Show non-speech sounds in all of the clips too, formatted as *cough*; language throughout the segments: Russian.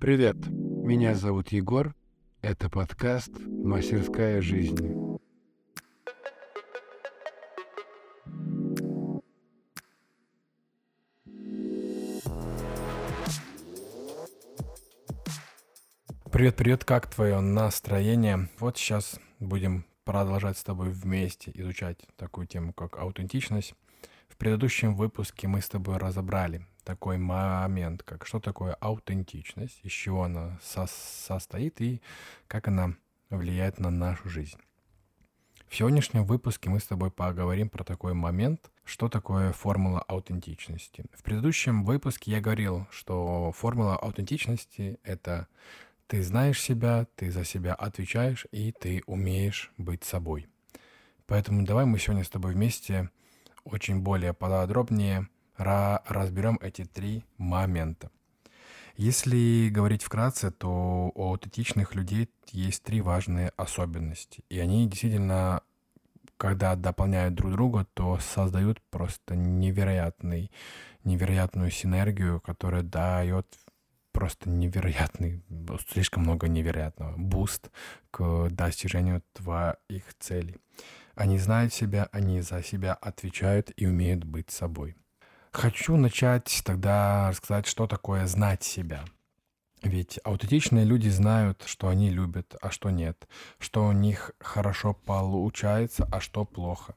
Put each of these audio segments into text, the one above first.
Привет, меня зовут Егор. Это подкаст «Мастерская жизни». Привет-привет, как твое настроение? Вот сейчас будем продолжать с тобой вместе изучать такую тему, как аутентичность. В предыдущем выпуске мы с тобой разобрали такой момент, как что такое аутентичность, из чего она со состоит и как она влияет на нашу жизнь. В сегодняшнем выпуске мы с тобой поговорим про такой момент, что такое формула аутентичности. В предыдущем выпуске я говорил, что формула аутентичности — это ты знаешь себя, ты за себя отвечаешь и ты умеешь быть собой. Поэтому давай мы сегодня с тобой вместе очень более подробнее разберем эти три момента. Если говорить вкратце, то у аутентичных людей есть три важные особенности. И они действительно, когда дополняют друг друга, то создают просто невероятный, невероятную синергию, которая дает просто невероятный, слишком много невероятного, буст к достижению твоих целей. Они знают себя, они за себя отвечают и умеют быть собой. Хочу начать тогда рассказать, что такое знать себя. Ведь аутентичные люди знают, что они любят, а что нет, что у них хорошо получается, а что плохо,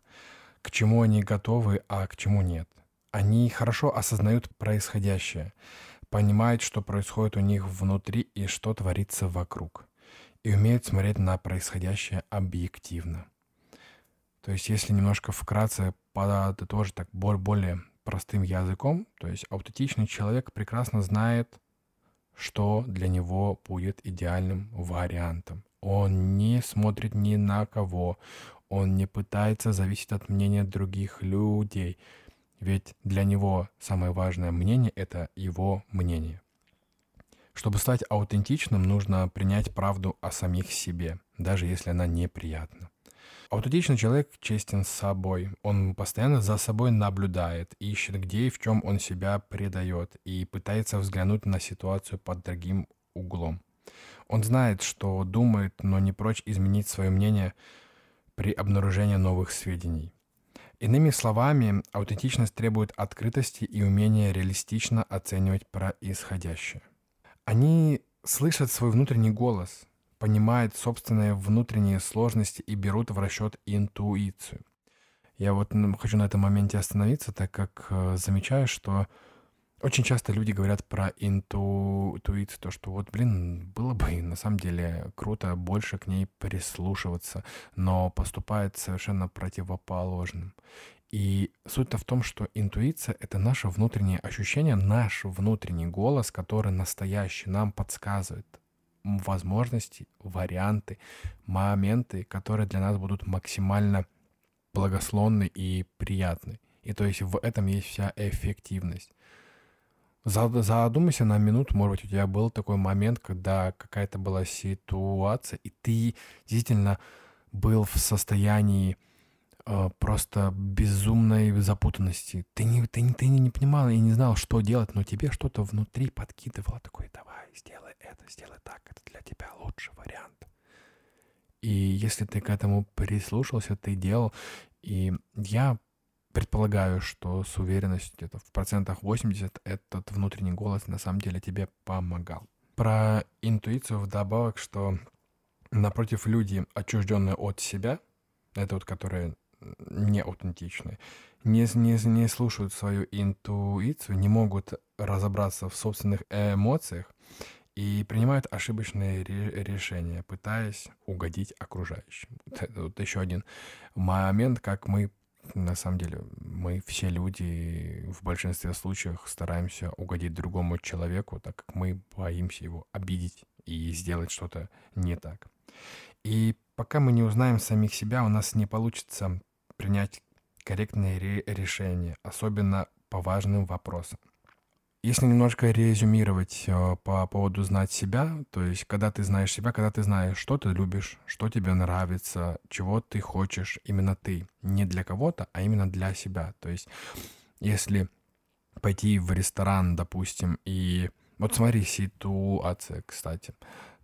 к чему они готовы, а к чему нет. Они хорошо осознают происходящее, понимают, что происходит у них внутри и что творится вокруг, и умеют смотреть на происходящее объективно. То есть, если немножко вкратце подытожить так более простым языком, то есть аутентичный человек прекрасно знает, что для него будет идеальным вариантом. Он не смотрит ни на кого, он не пытается зависеть от мнения других людей, ведь для него самое важное мнение — это его мнение. Чтобы стать аутентичным, нужно принять правду о самих себе, даже если она неприятна. Аутентичный человек честен с собой. Он постоянно за собой наблюдает, ищет, где и в чем он себя предает, и пытается взглянуть на ситуацию под другим углом. Он знает, что думает, но не прочь изменить свое мнение при обнаружении новых сведений. Иными словами, аутентичность требует открытости и умения реалистично оценивать происходящее. Они слышат свой внутренний голос, понимают собственные внутренние сложности и берут в расчет интуицию. Я вот хочу на этом моменте остановиться, так как э, замечаю, что очень часто люди говорят про инту... интуицию, то, что вот, блин, было бы на самом деле круто больше к ней прислушиваться, но поступает совершенно противоположным. И суть-то в том, что интуиция — это наше внутреннее ощущение, наш внутренний голос, который настоящий нам подсказывает возможности, варианты, моменты, которые для нас будут максимально благословны и приятны. И то есть в этом есть вся эффективность. Задумайся на минуту, может быть, у тебя был такой момент, когда какая-то была ситуация, и ты действительно был в состоянии просто безумной запутанности. Ты не, ты, ты не, не понимал и не знал, что делать, но тебе что-то внутри подкидывало такое, давай, сделай это, сделай так, это для тебя лучший вариант. И если ты к этому прислушался, ты делал. И я предполагаю, что с уверенностью где-то в процентах 80 этот внутренний голос на самом деле тебе помогал. Про интуицию вдобавок, что напротив люди, отчужденные от себя, это вот которые не аутентичные, не, не, не слушают свою интуицию, не могут разобраться в собственных эмоциях и принимают ошибочные ре- решения, пытаясь угодить окружающим. Это вот еще один момент, как мы на самом деле мы все люди в большинстве случаев стараемся угодить другому человеку, так как мы боимся его обидеть и сделать что-то не так. И пока мы не узнаем самих себя, у нас не получится принять корректные ре- решения, особенно по важным вопросам. Если немножко резюмировать э, по поводу знать себя, то есть когда ты знаешь себя, когда ты знаешь, что ты любишь, что тебе нравится, чего ты хочешь, именно ты, не для кого-то, а именно для себя. То есть если пойти в ресторан, допустим, и Вот смотри, ситуация, кстати.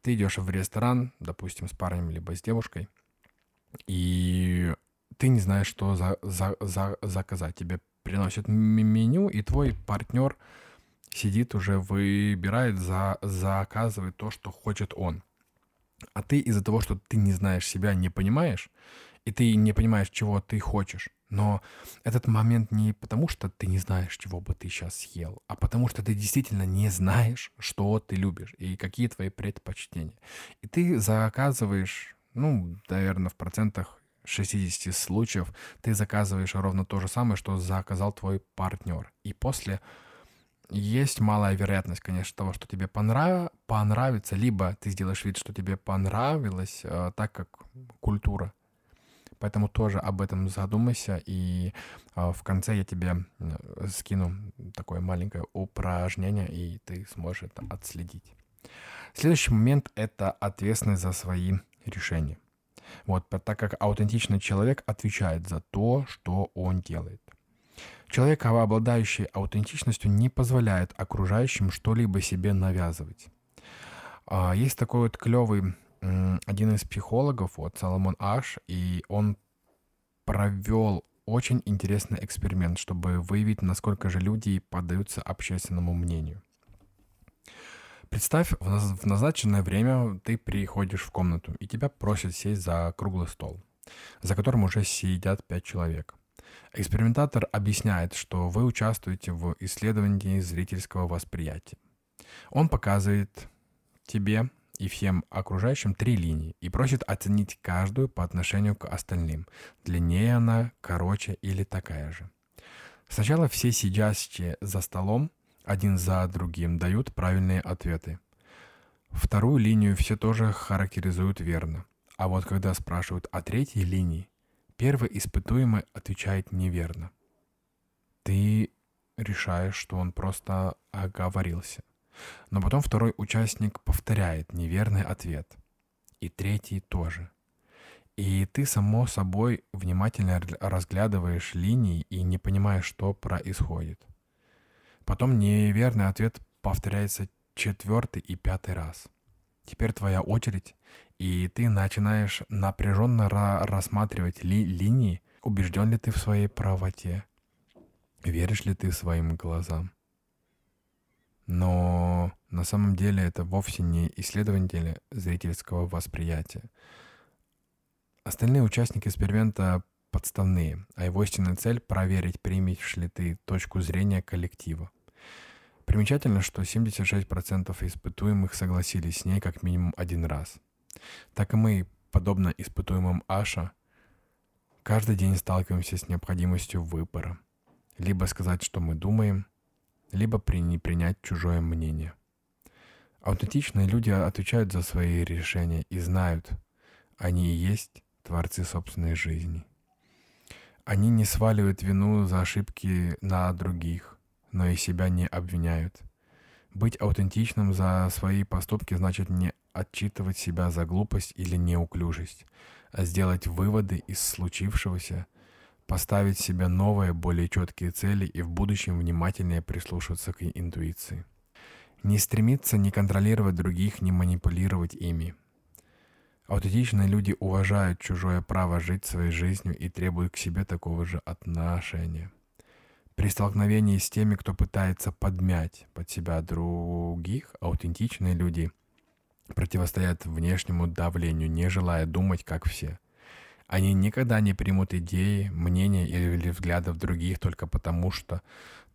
Ты идешь в ресторан, допустим, с парнем либо с девушкой, и ты не знаешь, что за, за, за, заказать. Тебе приносят меню, и твой партнер сидит уже, выбирает, за, заказывает то, что хочет он. А ты из-за того, что ты не знаешь себя, не понимаешь, и ты не понимаешь, чего ты хочешь. Но этот момент не потому, что ты не знаешь, чего бы ты сейчас съел, а потому что ты действительно не знаешь, что ты любишь и какие твои предпочтения. И ты заказываешь, ну, наверное, в процентах 60 случаев ты заказываешь ровно то же самое, что заказал твой партнер. И после есть малая вероятность, конечно, того, что тебе понрав... понравится, либо ты сделаешь вид, что тебе понравилось, э, так как культура. Поэтому тоже об этом задумайся, и э, в конце я тебе э, скину такое маленькое упражнение, и ты сможешь это отследить. Следующий момент — это ответственность за свои решения. Вот, так как аутентичный человек отвечает за то, что он делает. Человек, обладающий аутентичностью, не позволяет окружающим что-либо себе навязывать. А, есть такой вот клевый один из психологов, вот Соломон Аш, и он провел очень интересный эксперимент, чтобы выявить, насколько же люди поддаются общественному мнению. Представь, в назначенное время ты приходишь в комнату, и тебя просят сесть за круглый стол, за которым уже сидят пять человек. Экспериментатор объясняет, что вы участвуете в исследовании зрительского восприятия. Он показывает тебе и всем окружающим три линии и просит оценить каждую по отношению к остальным. Длиннее она, короче или такая же. Сначала все сидящие за столом один за другим дают правильные ответы. Вторую линию все тоже характеризуют верно. А вот когда спрашивают о третьей линии, первый испытуемый отвечает неверно. Ты решаешь, что он просто оговорился. Но потом второй участник повторяет неверный ответ. И третий тоже. И ты, само собой, внимательно разглядываешь линии и не понимаешь, что происходит. Потом неверный ответ повторяется четвертый и пятый раз. Теперь твоя очередь, и ты начинаешь напряженно ра- рассматривать ли- линии, убежден ли ты в своей правоте, веришь ли ты своим глазам. Но на самом деле это вовсе не исследователи зрительского восприятия. Остальные участники эксперимента подставные, а его истинная цель — проверить, примешь ли ты точку зрения коллектива. Примечательно, что 76% испытуемых согласились с ней как минимум один раз. Так и мы, подобно испытуемым Аша, каждый день сталкиваемся с необходимостью выбора. Либо сказать, что мы думаем, либо не принять чужое мнение. Аутентичные люди отвечают за свои решения и знают, они и есть творцы собственной жизни. Они не сваливают вину за ошибки на других, но и себя не обвиняют. Быть аутентичным за свои поступки значит не отчитывать себя за глупость или неуклюжесть, а сделать выводы из случившегося, поставить себе новые, более четкие цели и в будущем внимательнее прислушиваться к интуиции. Не стремиться не контролировать других, не манипулировать ими. Аутентичные люди уважают чужое право жить своей жизнью и требуют к себе такого же отношения. При столкновении с теми, кто пытается подмять под себя других, аутентичные люди противостоят внешнему давлению, не желая думать, как все. Они никогда не примут идеи, мнения или взглядов других только потому, что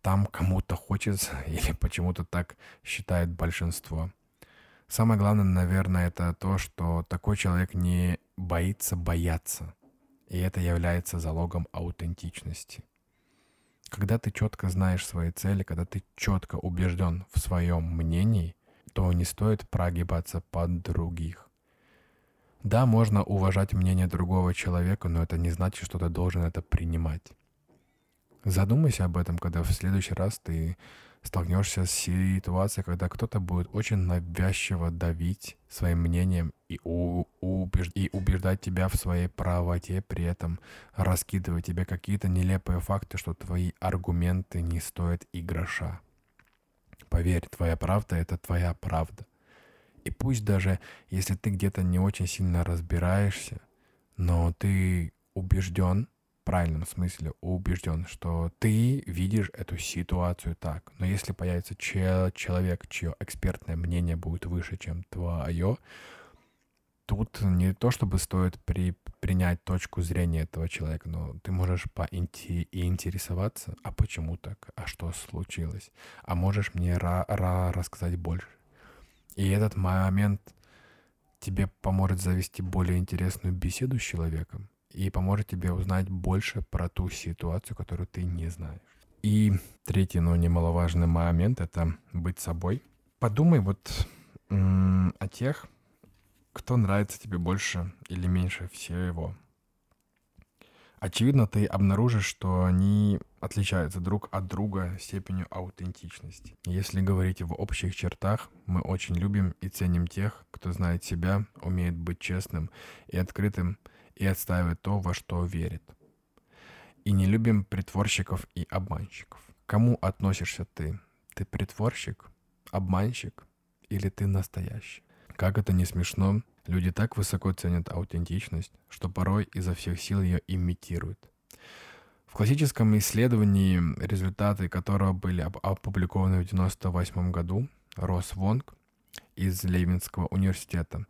там кому-то хочется *laughs* или почему-то так считает большинство. Самое главное, наверное, это то, что такой человек не боится бояться. И это является залогом аутентичности. Когда ты четко знаешь свои цели, когда ты четко убежден в своем мнении, то не стоит прогибаться под других. Да, можно уважать мнение другого человека, но это не значит, что ты должен это принимать. Задумайся об этом, когда в следующий раз ты столкнешься с ситуацией, когда кто-то будет очень навязчиво давить своим мнением и, у, убеж, и убеждать тебя в своей правоте, при этом раскидывая тебе какие-то нелепые факты, что твои аргументы не стоят и гроша. Поверь, твоя правда — это твоя правда. И пусть даже если ты где-то не очень сильно разбираешься, но ты убежден, правильном смысле убежден, что ты видишь эту ситуацию так. Но если появится человек, чье экспертное мнение будет выше, чем твое, тут не то чтобы стоит при, принять точку зрения этого человека, но ты можешь поинтересоваться, а почему так, а что случилось, а можешь мне ра- ра- рассказать больше. И этот момент тебе поможет завести более интересную беседу с человеком и поможет тебе узнать больше про ту ситуацию, которую ты не знаешь. И третий, но немаловажный момент — это быть собой. Подумай вот м- о тех, кто нравится тебе больше или меньше всего. Очевидно, ты обнаружишь, что они отличаются друг от друга степенью аутентичности. Если говорить в общих чертах, мы очень любим и ценим тех, кто знает себя, умеет быть честным и открытым и отстаивает то, во что верит. И не любим притворщиков и обманщиков. Кому относишься ты? Ты притворщик, обманщик или ты настоящий? Как это не смешно, люди так высоко ценят аутентичность, что порой изо всех сил ее имитируют. В классическом исследовании, результаты которого были опубликованы в 1998 году, Рос Вонг из Лейвинского университета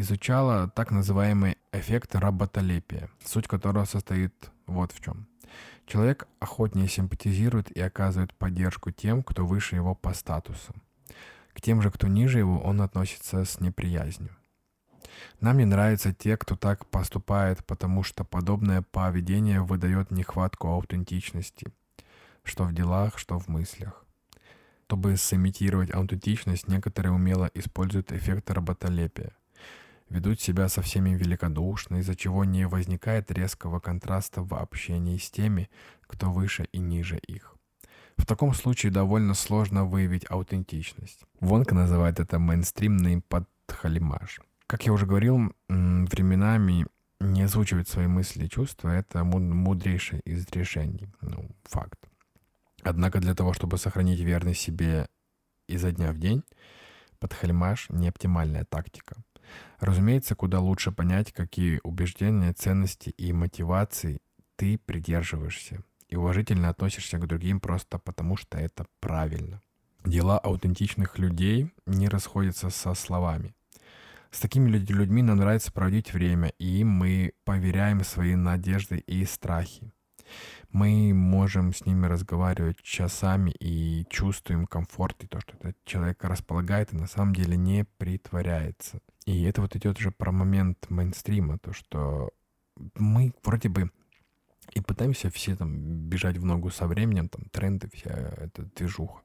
изучала так называемый эффект работолепия, суть которого состоит вот в чем. Человек охотнее симпатизирует и оказывает поддержку тем, кто выше его по статусу. К тем же, кто ниже его, он относится с неприязнью. Нам не нравятся те, кто так поступает, потому что подобное поведение выдает нехватку аутентичности, что в делах, что в мыслях. Чтобы сымитировать аутентичность, некоторые умело используют эффект работолепия. Ведут себя со всеми великодушно, из-за чего не возникает резкого контраста в общении с теми, кто выше и ниже их. В таком случае довольно сложно выявить аутентичность. Вонка называет это мейнстримный подхалимаш. Как я уже говорил, временами не озвучивать свои мысли и чувства — это мудрейшее из решений. Ну, факт. Однако для того, чтобы сохранить верность себе изо дня в день, подхалимаш — не оптимальная тактика. Разумеется, куда лучше понять, какие убеждения, ценности и мотивации ты придерживаешься и уважительно относишься к другим просто потому, что это правильно. Дела аутентичных людей не расходятся со словами. С такими людьми нам нравится проводить время, и мы поверяем свои надежды и страхи. Мы можем с ними разговаривать часами и чувствуем комфорт и то, что этот человек располагает и на самом деле не притворяется. И это вот идет уже про момент мейнстрима, то, что мы вроде бы и пытаемся все там бежать в ногу со временем, там тренды, вся эта движуха.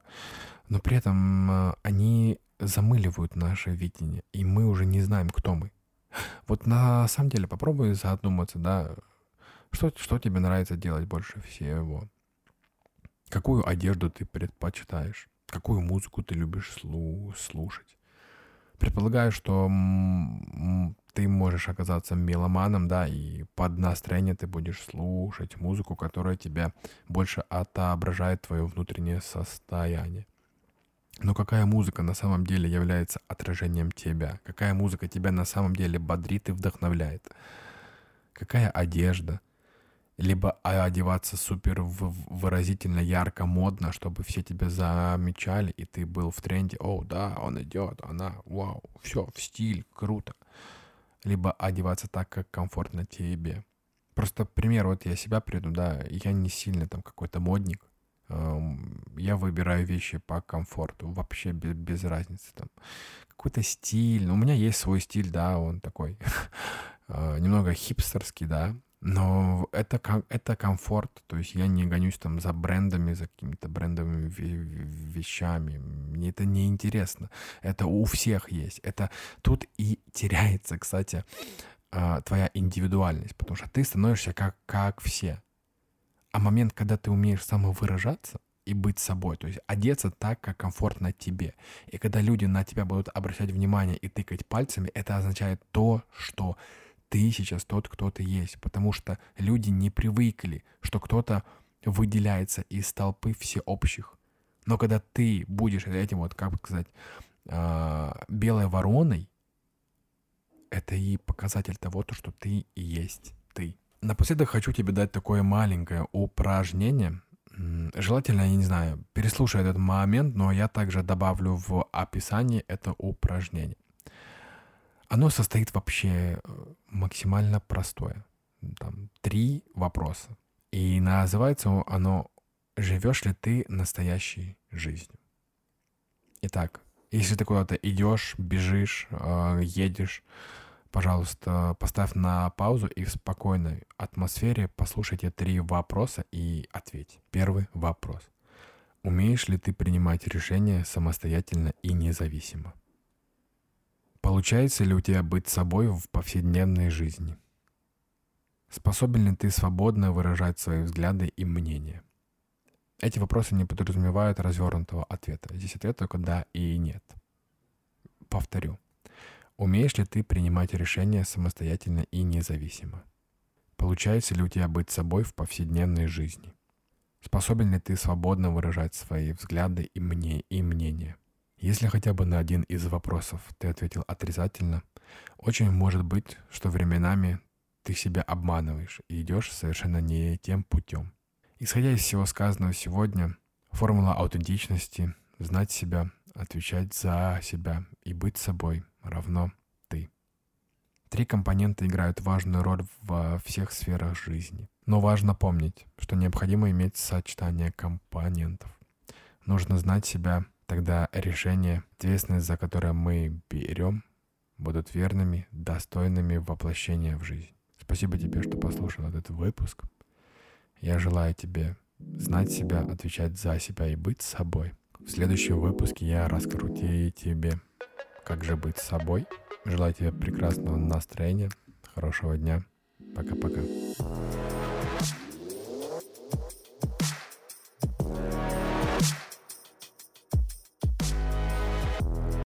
Но при этом э, они замыливают наше видение, и мы уже не знаем, кто мы. Вот на самом деле попробуй задуматься, да, что, что тебе нравится делать больше всего? Какую одежду ты предпочитаешь? Какую музыку ты любишь слу- слушать? Предполагаю, что ты можешь оказаться меломаном, да, и под настроение ты будешь слушать музыку, которая тебя больше отображает твое внутреннее состояние. Но какая музыка на самом деле является отражением тебя? Какая музыка тебя на самом деле бодрит и вдохновляет? Какая одежда? Либо одеваться супер выразительно, ярко, модно, чтобы все тебя замечали, и ты был в тренде. О, да, он идет, она, вау, все, в стиль, круто. Либо одеваться так, как комфортно тебе. Просто пример, вот я себя приду, да, я не сильно там какой-то модник, я выбираю вещи по комфорту, вообще без, без разницы там. Какой-то стиль, ну, у меня есть свой стиль, да, он такой а, *laughs* немного хипстерский, да, но это, это комфорт, то есть я не гонюсь там за брендами, за какими-то брендовыми вещами, мне это не интересно, это у всех есть, это тут и теряется, кстати, а, твоя индивидуальность, потому что ты становишься как, как все, а момент, когда ты умеешь самовыражаться и быть собой, то есть одеться так, как комфортно тебе. И когда люди на тебя будут обращать внимание и тыкать пальцами, это означает то, что ты сейчас тот, кто ты есть. Потому что люди не привыкли, что кто-то выделяется из толпы всеобщих. Но когда ты будешь этим вот, как сказать, а, белой вороной, это и показатель того, что ты и есть ты. Напоследок хочу тебе дать такое маленькое упражнение. Желательно, я не знаю, переслушай этот момент, но я также добавлю в описании это упражнение. Оно состоит вообще э, максимально простое. Там три вопроса. И называется оно «Живешь ли ты настоящей жизнью?» Итак, если ты куда-то идешь, бежишь, э, едешь, пожалуйста, поставь на паузу и в спокойной атмосфере послушайте три вопроса и ответь. Первый вопрос. Умеешь ли ты принимать решения самостоятельно и независимо? Получается ли у тебя быть собой в повседневной жизни? Способен ли ты свободно выражать свои взгляды и мнения? Эти вопросы не подразумевают развернутого ответа. Здесь ответ только да и нет. Повторю. Умеешь ли ты принимать решения самостоятельно и независимо? Получается ли у тебя быть собой в повседневной жизни? Способен ли ты свободно выражать свои взгляды и, мне, и мнения? Если хотя бы на один из вопросов ты ответил отрицательно, очень может быть, что временами ты себя обманываешь и идешь совершенно не тем путем. Исходя из всего сказанного сегодня, формула аутентичности — знать себя, отвечать за себя и быть собой равно ты. Три компонента играют важную роль во всех сферах жизни. Но важно помнить, что необходимо иметь сочетание компонентов. Нужно знать себя, тогда решения, ответственность за которые мы берем, будут верными, достойными воплощения в жизнь. Спасибо тебе, что послушал этот выпуск. Я желаю тебе знать себя, отвечать за себя и быть собой. В следующем выпуске я расскажу тебе, как же быть собой. Желаю тебе прекрасного настроения, хорошего дня. Пока-пока.